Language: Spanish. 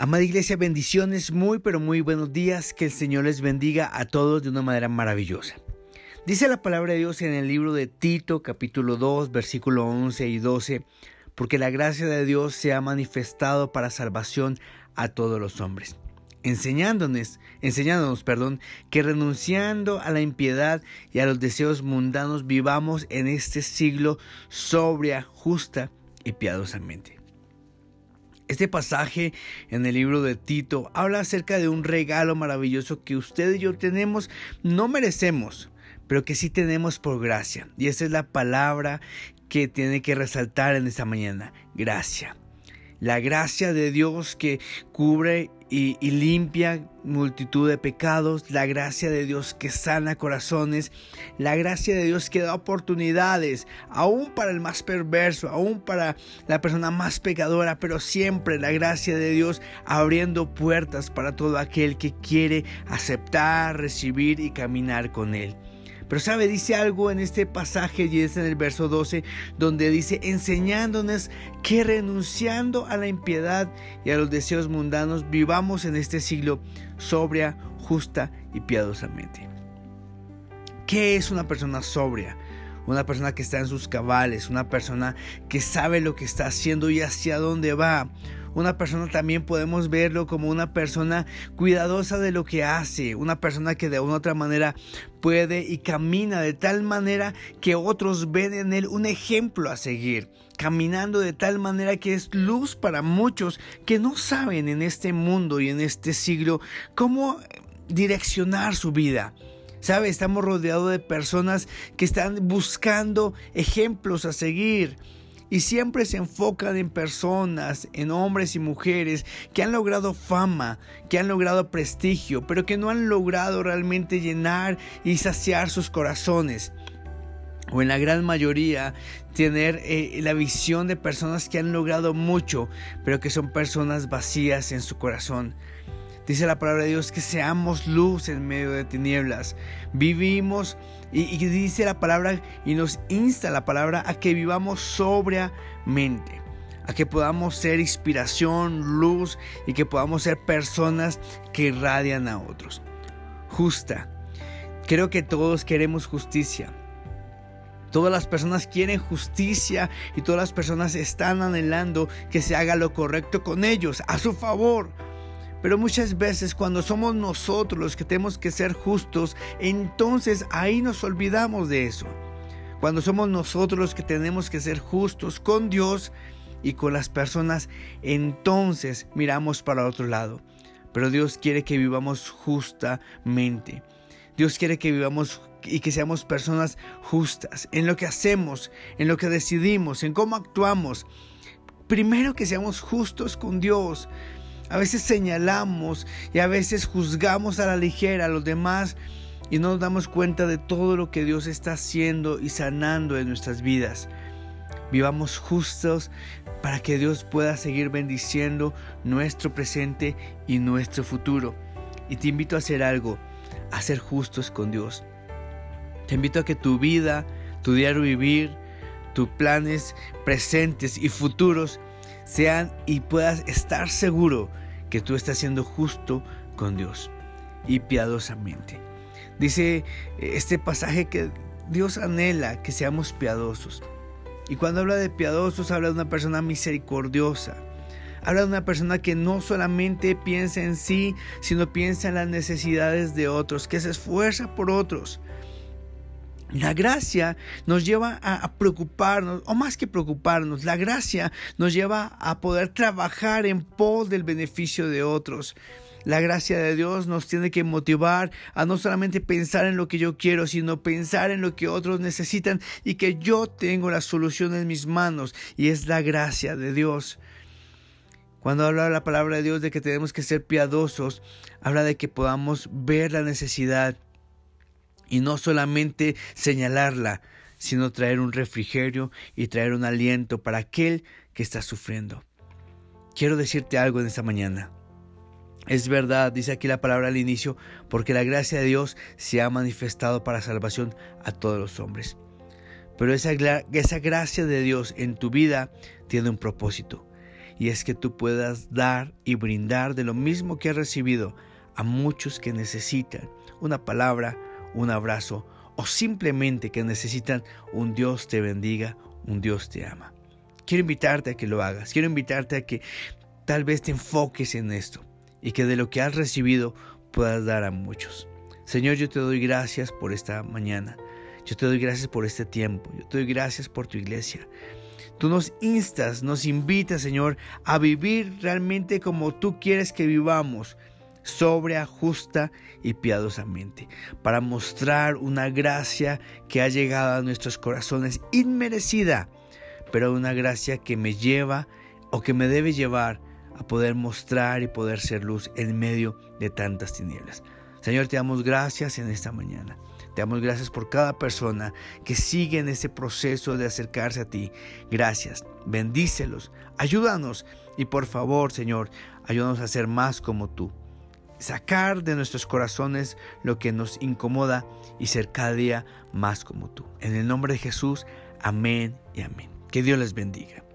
Amada Iglesia, bendiciones, muy pero muy buenos días, que el Señor les bendiga a todos de una manera maravillosa. Dice la palabra de Dios en el libro de Tito capítulo 2 versículo 11 y 12, porque la gracia de Dios se ha manifestado para salvación a todos los hombres, enseñándonos, enseñándonos, perdón, que renunciando a la impiedad y a los deseos mundanos vivamos en este siglo sobria, justa y piadosamente. Este pasaje en el libro de Tito habla acerca de un regalo maravilloso que usted y yo tenemos, no merecemos, pero que sí tenemos por gracia. Y esa es la palabra que tiene que resaltar en esta mañana, gracia. La gracia de Dios que cubre y, limpia multitud de pecados, la gracia de Dios que sana corazones, la gracia de Dios que da oportunidades, aún para el más perverso, aún para la persona más pecadora, pero siempre la gracia de Dios abriendo puertas para todo aquel que quiere aceptar, recibir y caminar con Él. Pero sabe, dice algo en este pasaje y es en el verso 12 donde dice enseñándonos que renunciando a la impiedad y a los deseos mundanos vivamos en este siglo sobria, justa y piadosamente. ¿Qué es una persona sobria? Una persona que está en sus cabales, una persona que sabe lo que está haciendo y hacia dónde va una persona también podemos verlo como una persona cuidadosa de lo que hace, una persona que de una u otra manera puede y camina de tal manera que otros ven en él un ejemplo a seguir, caminando de tal manera que es luz para muchos que no saben en este mundo y en este siglo cómo direccionar su vida. ¿Sabe? Estamos rodeados de personas que están buscando ejemplos a seguir y siempre se enfocan en personas, en hombres y mujeres que han logrado fama, que han logrado prestigio, pero que no han logrado realmente llenar y saciar sus corazones. O en la gran mayoría tener eh, la visión de personas que han logrado mucho, pero que son personas vacías en su corazón. Dice la palabra de Dios que seamos luz en medio de tinieblas. Vivimos y, dice la palabra y nos insta la palabra a que vivamos sobriamente. A que podamos ser inspiración, luz y que podamos ser personas que irradian a otros. Justa. Creo que todos queremos justicia. Todas las personas quieren justicia y todas las personas están anhelando que se haga lo correcto con ellos, a su favor. Pero muchas veces cuando somos nosotros los que tenemos que ser justos, entonces ahí nos olvidamos de eso. Cuando somos nosotros los que tenemos que ser justos con Dios y con las personas, entonces miramos para otro lado. Pero Dios quiere que vivamos justamente. Dios quiere que vivamos y que seamos personas justas en lo que hacemos, en lo que decidimos, en cómo actuamos. Primero que seamos justos con Dios. A veces señalamos y a veces juzgamos a la ligera a los demás y no nos damos cuenta de todo lo que Dios está haciendo y sanando en nuestras vidas. Vivamos justos para que Dios pueda seguir bendiciendo nuestro presente y nuestro futuro. Y te invito a hacer algo, a ser justos con Dios. Te invito a que tu vida, tu diario vivir, tus planes presentes y futuros sean y puedas estar seguro que tú estás siendo justo con Dios y piadosamente. Dice este pasaje que Dios anhela que seamos piadosos. Y cuando habla de piadosos, habla de una persona misericordiosa. Habla de una persona que no solamente piensa en sí, sino piensa en las necesidades de otros, que se esfuerza por otros, la gracia nos lleva a, preocuparnos, o más que preocuparnos, la gracia nos lleva a poder trabajar en pos del beneficio de otros. La gracia de Dios nos tiene que motivar a no solamente pensar en lo que yo quiero, sino pensar en lo que otros necesitan y que yo tengo la solución en mis manos y es la gracia de Dios. Cuando habla la palabra de Dios de que tenemos que ser piadosos, habla de que podamos ver la necesidad y no solamente señalarla, sino traer un refrigerio y traer un aliento para aquel que está sufriendo. Quiero decirte algo en esta mañana. Es verdad, dice aquí la palabra al inicio, porque la gracia de Dios se ha manifestado para salvación a todos los hombres. Pero esa, esa gracia de Dios en tu vida tiene un propósito. y es que tú puedas dar y brindar de lo mismo que has recibido a muchos que necesitan una palabra, un abrazo o simplemente que necesitan un Dios te bendiga, un Dios te ama. Quiero invitarte a que lo hagas, quiero invitarte a que tal vez te enfoques en esto y que de lo que has recibido puedas dar a muchos. Señor, yo te doy gracias por esta mañana. Yo te doy gracias por este tiempo. Yo te doy gracias por tu iglesia. Tú nos instas, nos invitas, Señor, a vivir realmente como tú quieres que vivamos sobria, justa y piadosamente, para mostrar una gracia que ha llegado a nuestros corazones inmerecida, pero una gracia que me lleva o que me debe llevar a poder mostrar y poder ser luz en medio de tantas tinieblas. Señor, te damos gracias en esta mañana. Te damos gracias por cada persona que sigue en ese proceso de acercarse a ti. Gracias. Bendícelos. Ayúdanos. Y por favor, Señor, ayúdanos a ser más como tú sacar de nuestros corazones lo que nos incomoda y ser cada día más como tú. En el nombre de Jesús, amén y amén. Que Dios les bendiga.